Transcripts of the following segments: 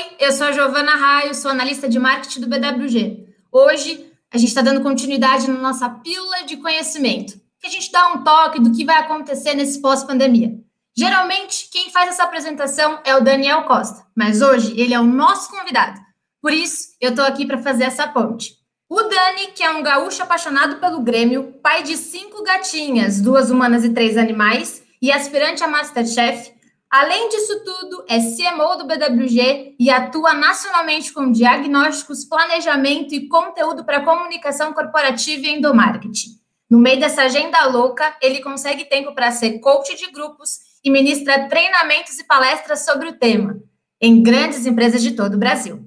Oi, eu sou a Giovana Raio, sou analista de marketing do BWG. Hoje a gente está dando continuidade na nossa pílula de conhecimento, que a gente dá um toque do que vai acontecer nesse pós-pandemia. Geralmente, quem faz essa apresentação é o Daniel Costa, mas hoje ele é o nosso convidado. Por isso, eu estou aqui para fazer essa ponte. O Dani, que é um gaúcho apaixonado pelo Grêmio, pai de cinco gatinhas, duas humanas e três animais, e aspirante a Masterchef, Além disso tudo, é CMO do BWG e atua nacionalmente com diagnósticos, planejamento e conteúdo para comunicação corporativa e endomarketing. No meio dessa agenda louca, ele consegue tempo para ser coach de grupos e ministra treinamentos e palestras sobre o tema em grandes empresas de todo o Brasil.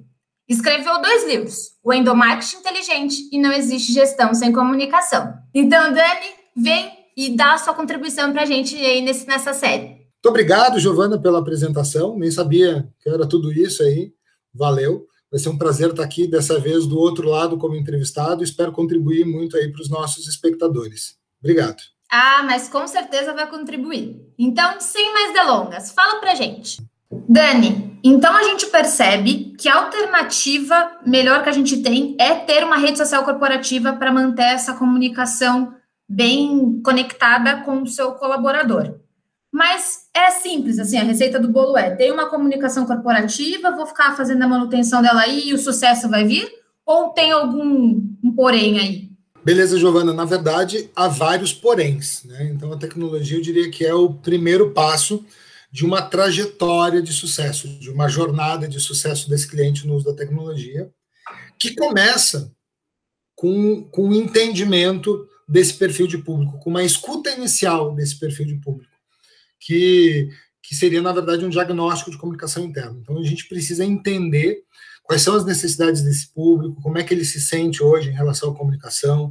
Escreveu dois livros, O Endomarketing Inteligente e Não Existe Gestão Sem Comunicação. Então, Dani, vem e dá a sua contribuição para a gente aí nesse, nessa série. Muito obrigado, Giovana, pela apresentação. Nem sabia que era tudo isso aí. Valeu. Vai ser um prazer estar aqui dessa vez do outro lado como entrevistado. Espero contribuir muito aí para os nossos espectadores. Obrigado. Ah, mas com certeza vai contribuir. Então, sem mais delongas, fala pra gente. Dani, então a gente percebe que a alternativa melhor que a gente tem é ter uma rede social corporativa para manter essa comunicação bem conectada com o seu colaborador. Mas é simples, assim, a receita do bolo é: tem uma comunicação corporativa, vou ficar fazendo a manutenção dela aí e o sucesso vai vir? Ou tem algum um porém aí? Beleza, Giovana. Na verdade, há vários poréns. Né? Então, a tecnologia, eu diria que é o primeiro passo de uma trajetória de sucesso, de uma jornada de sucesso desse cliente no uso da tecnologia, que começa com, com o entendimento desse perfil de público, com uma escuta inicial desse perfil de público que, que seria, na verdade, um diagnóstico de comunicação interna. Então, a gente precisa entender quais são as necessidades desse público, como é que ele se sente hoje em relação à comunicação,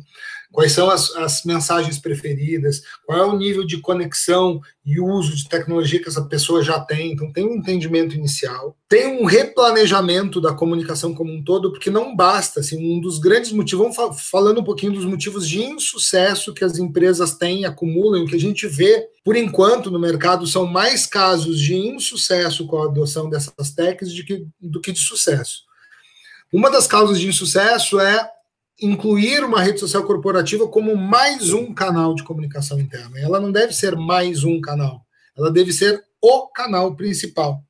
quais são as, as, mensagens preferidas, qual é o nível de conexão e uso de tecnologia que essa pessoa já tem. Então, tem um entendimento inicial, tem um replanejamento da comunicação como um todo, porque não basta, assim, um dos grandes motivos, vamos falando um pouquinho dos motivos de insucesso que as empresas têm, acumulam, que a gente vê, por enquanto, no mercado, são mais casos de insucesso com a adoção dessas técnicas do que, do que de sucesso. Uma das causas de insucesso é incluir uma rede social corporativa como mais um canal de comunicação interna. Ela não deve ser mais um canal, ela deve ser o canal principal.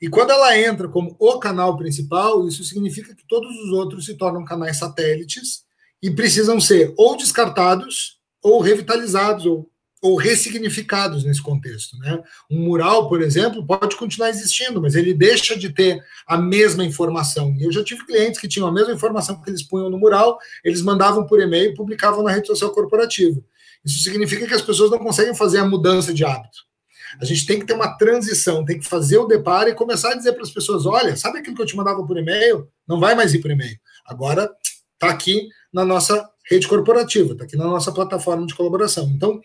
E quando ela entra como o canal principal, isso significa que todos os outros se tornam canais satélites e precisam ser ou descartados ou revitalizados ou ou ressignificados nesse contexto. Né? Um mural, por exemplo, pode continuar existindo, mas ele deixa de ter a mesma informação. Eu já tive clientes que tinham a mesma informação que eles punham no mural, eles mandavam por e-mail e publicavam na rede social corporativa. Isso significa que as pessoas não conseguem fazer a mudança de hábito. A gente tem que ter uma transição, tem que fazer o deparo e começar a dizer para as pessoas: olha, sabe aquilo que eu te mandava por e-mail? Não vai mais ir por e-mail. Agora está aqui na nossa rede corporativa, está aqui na nossa plataforma de colaboração. Então,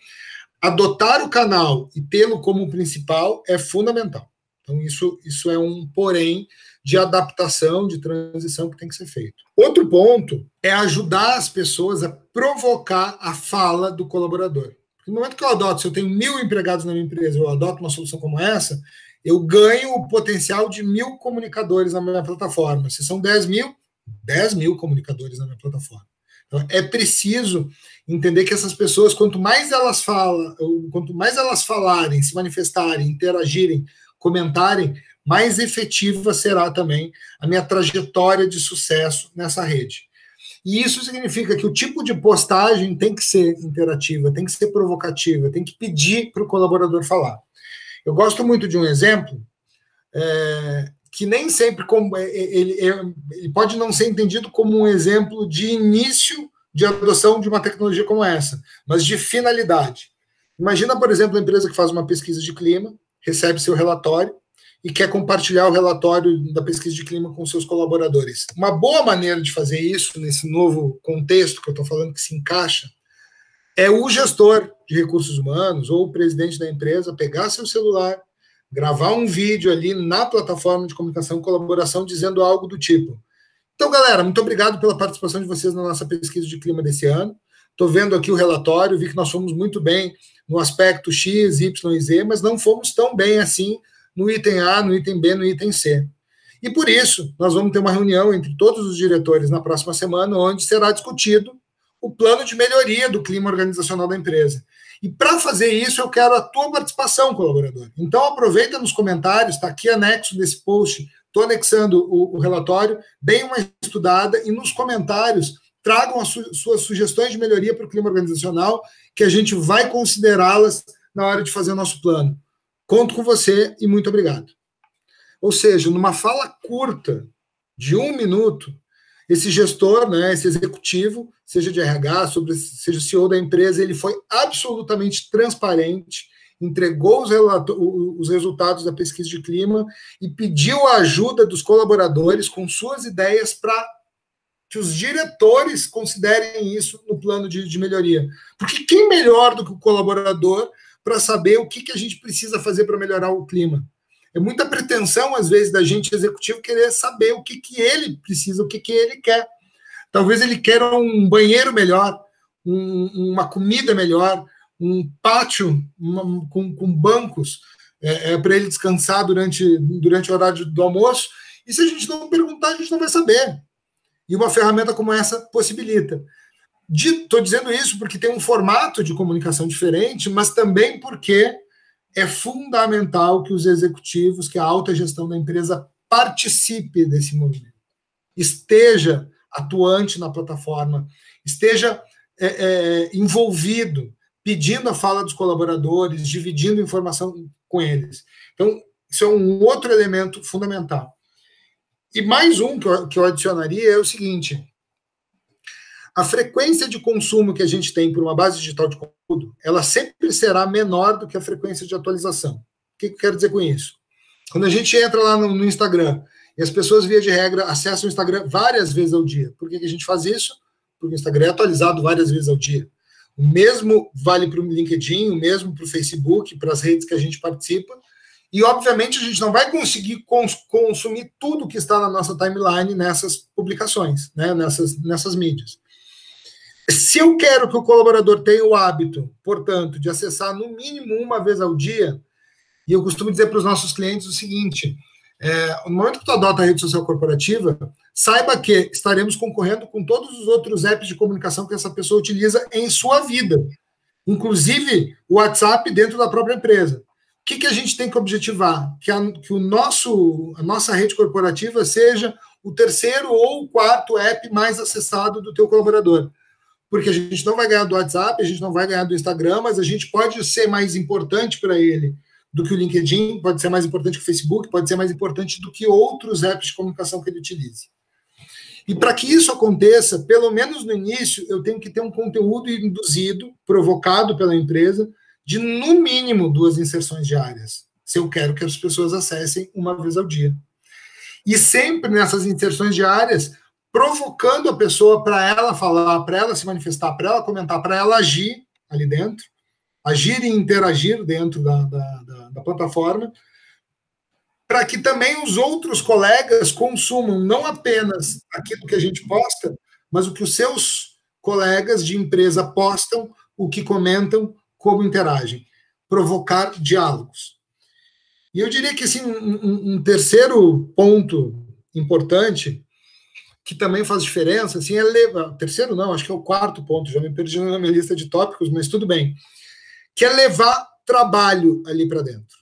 adotar o canal e tê-lo como principal é fundamental. Então, isso, isso é um porém de adaptação, de transição que tem que ser feito. Outro ponto é ajudar as pessoas a provocar a fala do colaborador. No momento que eu adoto, se eu tenho mil empregados na minha empresa, eu adoto uma solução como essa, eu ganho o potencial de mil comunicadores na minha plataforma. Se são 10 mil, 10 mil comunicadores na minha plataforma. Então, é preciso entender que essas pessoas, quanto mais elas falam, quanto mais elas falarem, se manifestarem, interagirem, comentarem, mais efetiva será também a minha trajetória de sucesso nessa rede. E isso significa que o tipo de postagem tem que ser interativa, tem que ser provocativa, tem que pedir para o colaborador falar. Eu gosto muito de um exemplo é, que nem sempre como, é, é, ele, ele pode não ser entendido como um exemplo de início de adoção de uma tecnologia como essa, mas de finalidade. Imagina, por exemplo, a empresa que faz uma pesquisa de clima, recebe seu relatório e quer compartilhar o relatório da pesquisa de clima com seus colaboradores. Uma boa maneira de fazer isso, nesse novo contexto que eu estou falando que se encaixa, é o gestor de recursos humanos ou o presidente da empresa pegar seu celular, gravar um vídeo ali na plataforma de comunicação e colaboração dizendo algo do tipo: Então, galera, muito obrigado pela participação de vocês na nossa pesquisa de clima desse ano. Estou vendo aqui o relatório, vi que nós fomos muito bem no aspecto X, Y e Z, mas não fomos tão bem assim no item A, no item B, no item C. E por isso, nós vamos ter uma reunião entre todos os diretores na próxima semana, onde será discutido o plano de melhoria do clima organizacional da empresa. E para fazer isso, eu quero a tua participação, colaborador. Então, aproveita nos comentários, está aqui anexo desse post, estou anexando o, o, relatório, deem uma estudada e nos comentários tragam as su suas sugestões de melhoria para o clima organizacional, que a gente vai considerá-las na hora de fazer o nosso plano. Conto com você e muito obrigado. Ou seja, numa fala curta de um minuto, esse gestor, né, esse executivo, seja de RH, sobre, seja CEO da empresa, ele foi absolutamente transparente, entregou os, os resultados da pesquisa de clima e pediu a ajuda dos colaboradores com suas ideias para que os diretores considerem isso no plano de, de, melhoria. Porque quem melhor do que o colaborador para saber o que, que a gente precisa fazer para melhorar o clima? É muita pretensão, às vezes, da gente executivo querer saber o que, que ele precisa, o que, que ele quer. Talvez ele queira um banheiro melhor, um, uma comida melhor, um pátio uma, com, com, bancos é, é, para ele descansar durante, durante o horário do almoço. E se a gente não perguntar, a gente não vai saber. E uma ferramenta como essa possibilita. Estou dizendo isso porque tem um formato de comunicação diferente, mas também porque é fundamental que os executivos, que a alta gestão da empresa participe desse movimento, esteja atuante na plataforma, esteja é, é, envolvido, pedindo a fala dos colaboradores, dividindo informação com eles. Então, isso é um outro elemento fundamental. E mais um que eu, que eu adicionaria é o seguinte: a frequência de consumo que a gente tem por uma base digital de conteúdo, ela sempre será menor do que a frequência de atualização. O que, eu quero dizer com isso? Quando a gente entra lá no, no, Instagram e as pessoas, via de regra, acessam o Instagram várias vezes ao dia. Por que, a gente faz isso? Porque o Instagram é atualizado várias vezes ao dia. O mesmo vale para o LinkedIn, o mesmo para o Facebook, para as redes que a gente participa. E, obviamente, a gente não vai conseguir cons consumir tudo que está na nossa timeline nessas publicações, né, nessas, nessas mídias. Se eu quero que o colaborador tenha o hábito, portanto, de acessar no mínimo uma vez ao dia, e eu costumo dizer para os nossos clientes o seguinte: é, no momento que tu adota a rede social corporativa, saiba que estaremos concorrendo com todos os outros apps de comunicação que essa pessoa utiliza em sua vida, inclusive o WhatsApp dentro da própria empresa. O que, que a gente tem que objetivar? Que, a, que o nosso, a nossa rede corporativa seja o terceiro ou o quarto app mais acessado do teu colaborador porque a gente não vai ganhar do WhatsApp, a gente não vai ganhar do Instagram, mas a gente pode ser mais importante para ele do que o LinkedIn, pode ser mais importante que o Facebook, pode ser mais importante do que outros apps de comunicação que ele utilize. E para que isso aconteça, pelo menos no início, eu tenho que ter um conteúdo induzido, provocado pela empresa, de no mínimo duas inserções diárias, se eu quero que as pessoas acessem uma vez ao dia. E sempre nessas inserções diárias, provocando a pessoa para ela falar, para ela se manifestar, para ela comentar, para ela agir ali dentro, agir e interagir dentro da, da, da, da plataforma, para que também os outros colegas consumam não apenas aquilo que a gente posta, mas o que os seus colegas de empresa postam, o que comentam, como interagem. Provocar diálogos. E eu diria que assim, um, um terceiro ponto importante que também faz diferença, assim, é levar, terceiro não, acho que é o quarto ponto, já me perdi na minha lista de tópicos, mas tudo bem, que é levar trabalho ali para dentro.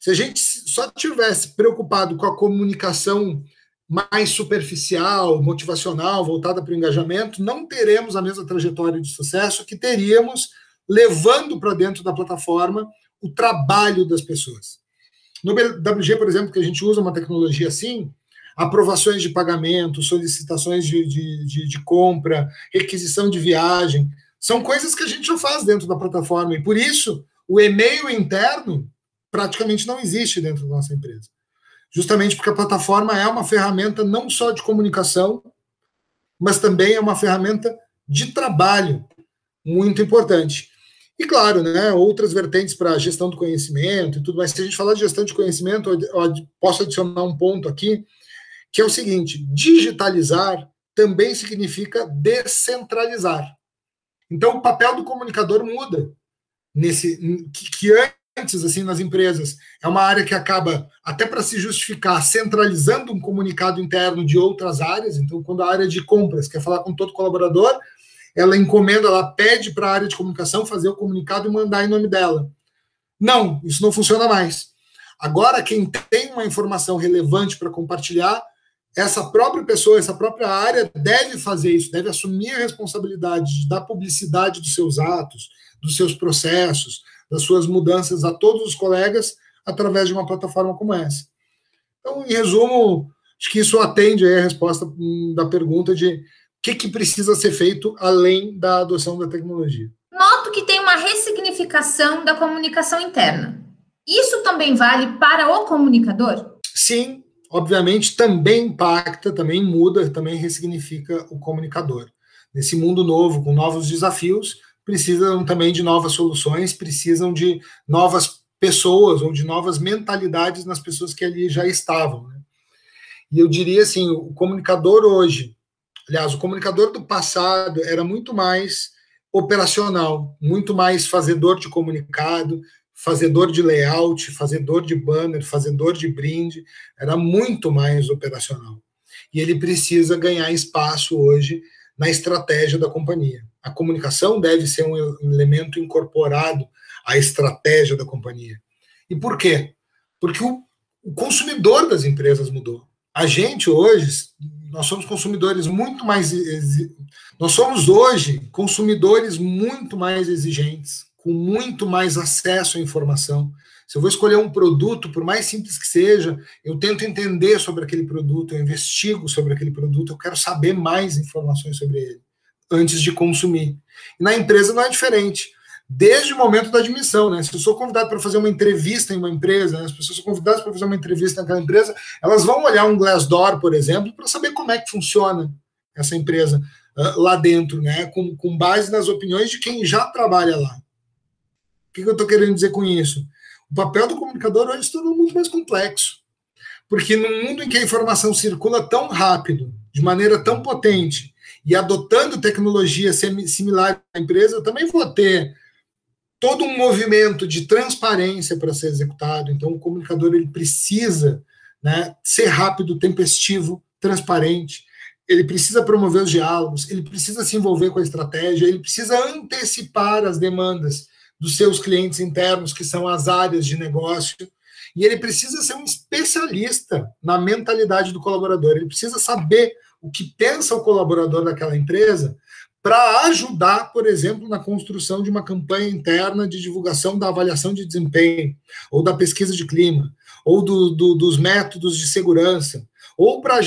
Se a gente só tivesse preocupado com a comunicação mais superficial, motivacional, voltada para o engajamento, não teremos a mesma trajetória de sucesso que teríamos levando para dentro da plataforma o trabalho das pessoas. No BWG, por exemplo, que a gente usa uma tecnologia assim, aprovações de pagamento, solicitações de, de, de, de, compra, requisição de viagem. São coisas que a gente já faz dentro da plataforma. E por isso, o e-mail interno praticamente não existe dentro da nossa empresa. Justamente porque a plataforma é uma ferramenta não só de comunicação, mas também é uma ferramenta de trabalho muito importante. E claro, né, outras vertentes para gestão do conhecimento e tudo mais. Se a gente falar de gestão de conhecimento, posso adicionar um ponto aqui, que é o seguinte: digitalizar também significa descentralizar. Então, o papel do comunicador muda. Nesse, que, que antes assim nas empresas. É uma área que acaba até para se justificar centralizando um comunicado interno de outras áreas. Então, quando a área de compras quer falar com todo colaborador, ela encomenda, ela pede para a área de comunicação fazer o comunicado e mandar em nome dela. Não, isso não funciona mais. Agora, quem tem uma informação relevante para compartilhar, essa própria pessoa, essa própria área deve fazer isso, deve assumir a responsabilidade da publicidade dos seus atos, dos seus processos, das suas mudanças a todos os colegas através de uma plataforma como essa. Então, em resumo, acho que isso atende a resposta hum, da pergunta de o que, que precisa ser feito além da adoção da tecnologia. Noto que tem uma ressignificação da comunicação interna. Isso também vale para o comunicador? Sim, obviamente também impacta, também muda, também ressignifica o comunicador. Nesse mundo novo, com novos desafios, precisam também de novas soluções, precisam de novas pessoas ou de novas mentalidades nas pessoas que ali já estavam. Né? E eu diria assim, o comunicador hoje, aliás, o comunicador do passado era muito mais operacional, muito mais fazedor de comunicado, fazedor de layout, fazedor de banner, fazedor de brinde, era muito mais operacional. E ele precisa ganhar espaço hoje na estratégia da companhia. A comunicação deve ser um elemento incorporado à estratégia da companhia. E por quê? Porque o, consumidor das empresas mudou. A gente hoje, nós somos consumidores muito mais. Nós somos hoje consumidores muito mais exigentes, com muito mais acesso à informação. Se eu vou escolher um produto, por mais simples que seja, eu tento entender sobre aquele produto, eu investigo sobre aquele produto, eu quero saber mais informações sobre ele antes de consumir. E na empresa não é diferente. Desde o momento da admissão, né? Se eu sou convidado para fazer uma entrevista em uma empresa, né? as pessoas são convidadas para fazer uma entrevista naquela empresa, elas vão olhar um Glassdoor, por exemplo, para saber como é que funciona essa empresa uh, lá dentro, né? Com, com base nas opiniões de quem já trabalha lá. O que, eu estou querendo dizer com isso? O papel do comunicador hoje se tornou muito mais complexo. Porque no mundo em que a informação circula tão rápido, de maneira tão potente, e adotando tecnologia similar à empresa, eu também vou ter todo um movimento de transparência para ser executado. Então, o comunicador ele precisa né, ser rápido, tempestivo, transparente. Ele precisa promover os diálogos, ele precisa se envolver com a estratégia, ele precisa antecipar as demandas dos seus clientes internos, que são as áreas de negócio, e ele precisa ser um especialista na mentalidade do colaborador. Ele precisa saber o que pensa o colaborador daquela empresa para ajudar, por exemplo, na construção de uma campanha interna de divulgação da avaliação de desempenho, ou da pesquisa de clima, ou do, do, dos métodos de segurança, ou para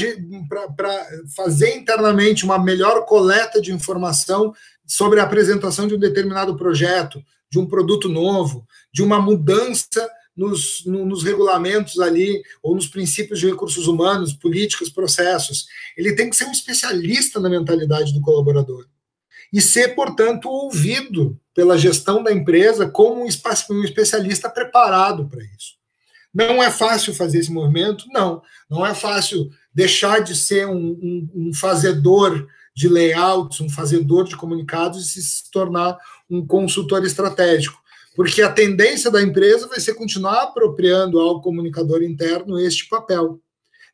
fazer internamente uma melhor coleta de informação sobre a apresentação de um determinado projeto, de um produto novo, de uma mudança nos, no, nos regulamentos ali, ou nos princípios de recursos humanos, políticas, processos. Ele tem que ser um especialista na mentalidade do colaborador. E ser, portanto, ouvido pela gestão da empresa como um, um especialista preparado para isso. Não é fácil fazer esse movimento? Não. Não é fácil deixar de ser um, um, um fazedor de layouts, um fazedor de comunicados e se tornar um consultor estratégico porque a tendência da empresa vai ser continuar apropriando ao comunicador interno este papel.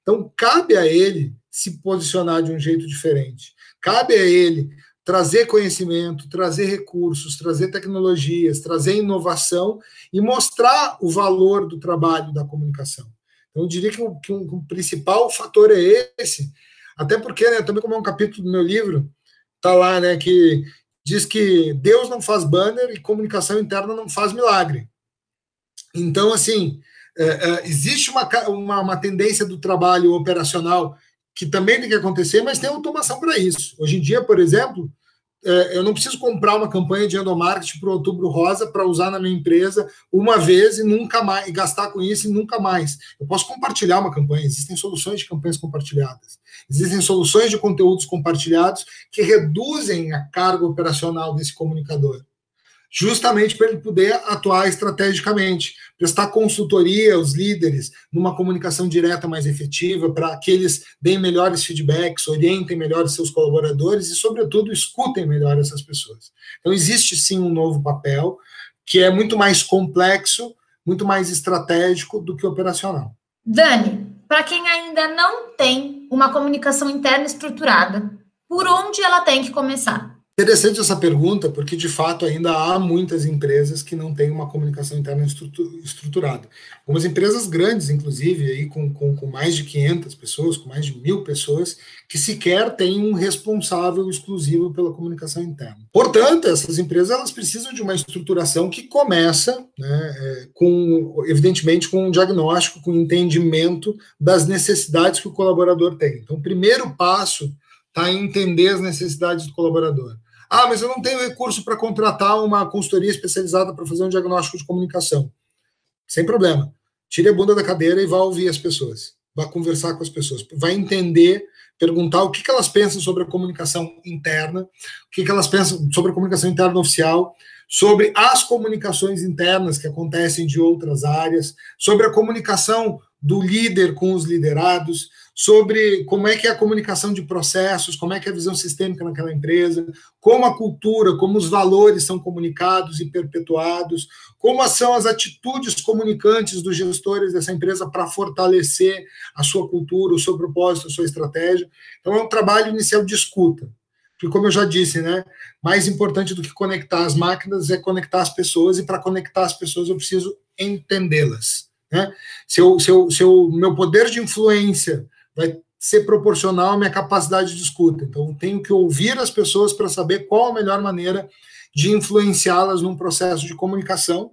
Então, cabe a ele se posicionar de um jeito diferente. Cabe a ele trazer conhecimento, trazer recursos, trazer tecnologias, trazer inovação e mostrar o valor do trabalho da comunicação. Então, eu diria que o, que o principal fator é esse, até porque, né, também como é um capítulo do meu livro, está lá, né, que diz que Deus não faz banner e comunicação interna não faz milagre. Então, assim, é, é, existe uma, uma, uma, tendência do trabalho operacional que também tem que acontecer, mas tem automação para isso. Hoje em dia, por exemplo, é, eu não preciso comprar uma campanha de endomarketing para o Outubro Rosa para usar na minha empresa uma vez e nunca mais e gastar com isso e nunca mais. Eu posso compartilhar uma campanha, existem soluções de campanhas compartilhadas. Existem soluções de conteúdos compartilhados que reduzem a carga operacional desse comunicador justamente para ele poder atuar estrategicamente, prestar consultoria aos líderes numa comunicação direta mais efetiva, para que eles deem melhores feedbacks, orientem melhor seus colaboradores e, sobretudo, escutem melhor essas pessoas. Então, existe sim um novo papel que é muito mais complexo, muito mais estratégico do que operacional. Dani, para quem ainda não tem uma comunicação interna estruturada, por onde ela tem que começar? Interessante essa pergunta, porque de fato ainda há muitas empresas que não têm uma comunicação interna estruturada. Algumas empresas grandes, inclusive, aí com, com, com, mais de 500 pessoas, com mais de mil pessoas, que sequer têm um responsável exclusivo pela comunicação interna. Portanto, essas empresas elas precisam de uma estruturação que começa, né, é, com, evidentemente, com um diagnóstico, com um entendimento das necessidades que o colaborador tem. Então, o primeiro passo está em entender as necessidades do colaborador. Ah, mas eu não tenho recurso para contratar uma consultoria especializada para fazer um diagnóstico de comunicação. Sem problema. Tire a bunda da cadeira e vá ouvir as pessoas. Vá conversar com as pessoas. Vai entender, perguntar o que, que elas pensam sobre a comunicação interna, o que, que elas pensam sobre a comunicação interna oficial, sobre as comunicações internas que acontecem de outras áreas, sobre a comunicação do líder com os liderados, sobre como é que é a comunicação de processos, como é que é a visão sistêmica naquela empresa, como a cultura, como os valores são comunicados e perpetuados, como são as atitudes comunicantes dos gestores dessa empresa para fortalecer a sua cultura, o seu propósito, a sua estratégia. Então é um trabalho inicial de escuta. Porque, como eu já disse, né, mais importante do que conectar as máquinas é conectar as pessoas, e para conectar as pessoas eu preciso entendê-las. Né? Se, eu, se, eu, se eu, meu poder de influência vai ser proporcional à minha capacidade de escuta. Então, tenho que ouvir as pessoas para saber qual a melhor maneira de influenciá-las num processo de comunicação.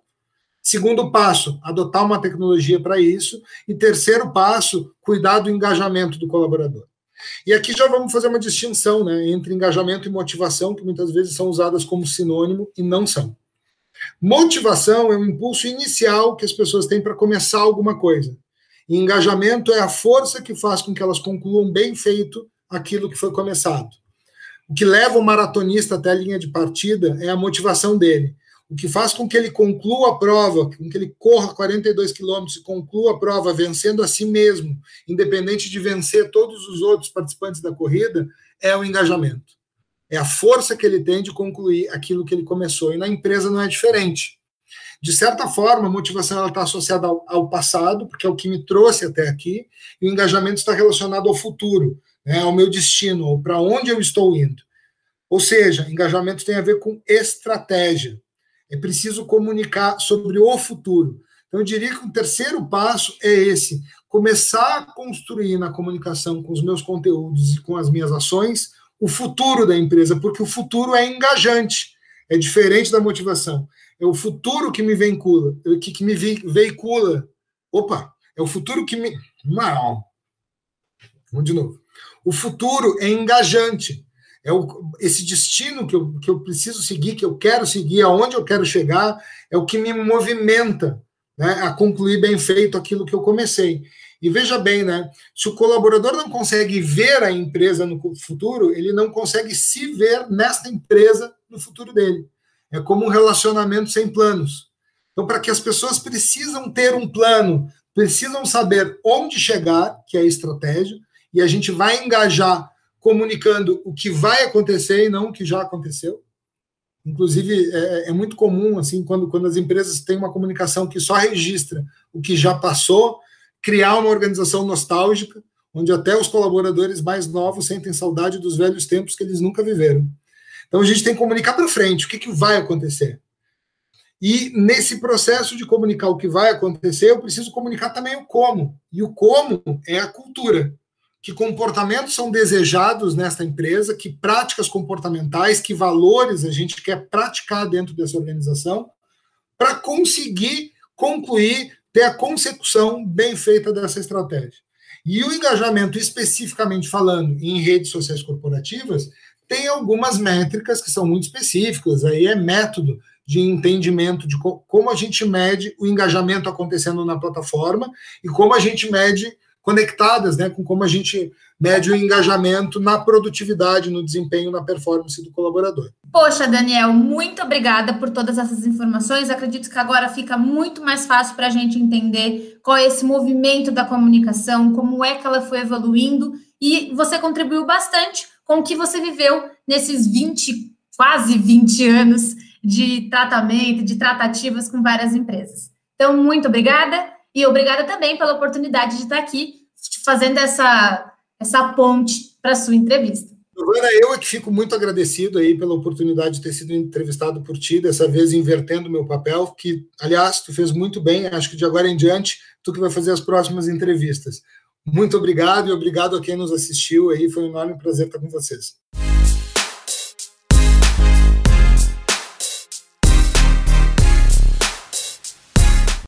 Segundo passo, adotar uma tecnologia para isso. E terceiro passo, cuidar do engajamento do colaborador. E aqui já vamos fazer uma distinção né, entre engajamento e motivação, que muitas vezes são usadas como sinônimo e não são. Motivação é o impulso inicial que as pessoas têm para começar alguma coisa. E engajamento é a força que faz com que elas concluam bem feito aquilo que foi começado. O que leva o maratonista até a linha de partida é a motivação dele. O que faz com que ele conclua a prova, com que ele corra 42 quilômetros e conclua a prova vencendo a si mesmo, independente de vencer todos os outros participantes da corrida, é o engajamento. É a força que ele tem de concluir aquilo que ele começou. E na empresa não é diferente. De certa forma, a motivação está associada ao, ao, passado, porque é o que me trouxe até aqui, e o engajamento está relacionado ao futuro, né, ao meu destino, ou para onde eu estou indo. Ou seja, engajamento tem a ver com estratégia. É preciso comunicar sobre o futuro. Então, eu diria que o terceiro passo é esse: começar a construir na comunicação com os meus conteúdos e com as minhas ações o futuro da empresa, porque o futuro é engajante, é diferente da motivação é o futuro que me vincula, que, que me veicula. Opa, é o futuro que me. Não. Vamos de novo. O futuro é engajante. É o, esse destino que eu, que eu preciso seguir, que eu quero seguir, aonde eu quero chegar, é o que me movimenta né, a concluir bem feito aquilo que eu comecei. E veja bem, né? Se o colaborador não consegue ver a empresa no futuro, ele não consegue se ver nesta empresa no futuro dele. É como um relacionamento sem planos. Então, para que as pessoas precisam ter um plano, precisam saber onde chegar, que é a estratégia, e a gente vai engajar comunicando o que vai acontecer e não o que já aconteceu. Inclusive, é, é, muito comum, assim, quando, quando as empresas têm uma comunicação que só registra o que já passou, criar uma organização nostálgica, onde até os colaboradores mais novos sentem saudade dos velhos tempos que eles nunca viveram. Então a gente tem que comunicar para frente o que, que vai acontecer. E nesse processo de comunicar o que vai acontecer, eu preciso comunicar também o como. E o como é a cultura. Que comportamentos são desejados nesta empresa, que práticas comportamentais, que valores a gente quer praticar dentro dessa organização, para conseguir concluir, ter a consecução bem feita dessa estratégia. E o engajamento, especificamente falando em redes sociais corporativas, tem algumas métricas que são muito específicas, aí é método de entendimento de co como a gente mede o engajamento acontecendo na plataforma e como a gente mede conectadas, né, com como a gente mede o engajamento na produtividade, no desempenho, na performance do colaborador. Poxa, Daniel, muito obrigada por todas essas informações. Acredito que agora fica muito mais fácil para a gente entender qual é esse movimento da comunicação, como é que ela foi evoluindo, e você contribuiu bastante com o que você viveu nesses 20, quase 20 anos de tratamento, de tratativas com várias empresas. Então, muito obrigada e obrigada também pela oportunidade de estar aqui fazendo essa, essa ponte para a sua entrevista. Giovana, eu é que fico muito agradecido aí pela oportunidade de ter sido entrevistado por ti, dessa vez invertendo meu papel, que, aliás, tu fez muito bem, acho que de agora em diante, tu que vai fazer as próximas entrevistas. Muito obrigado e obrigado a quem nos assistiu aí, foi um enorme prazer estar com vocês.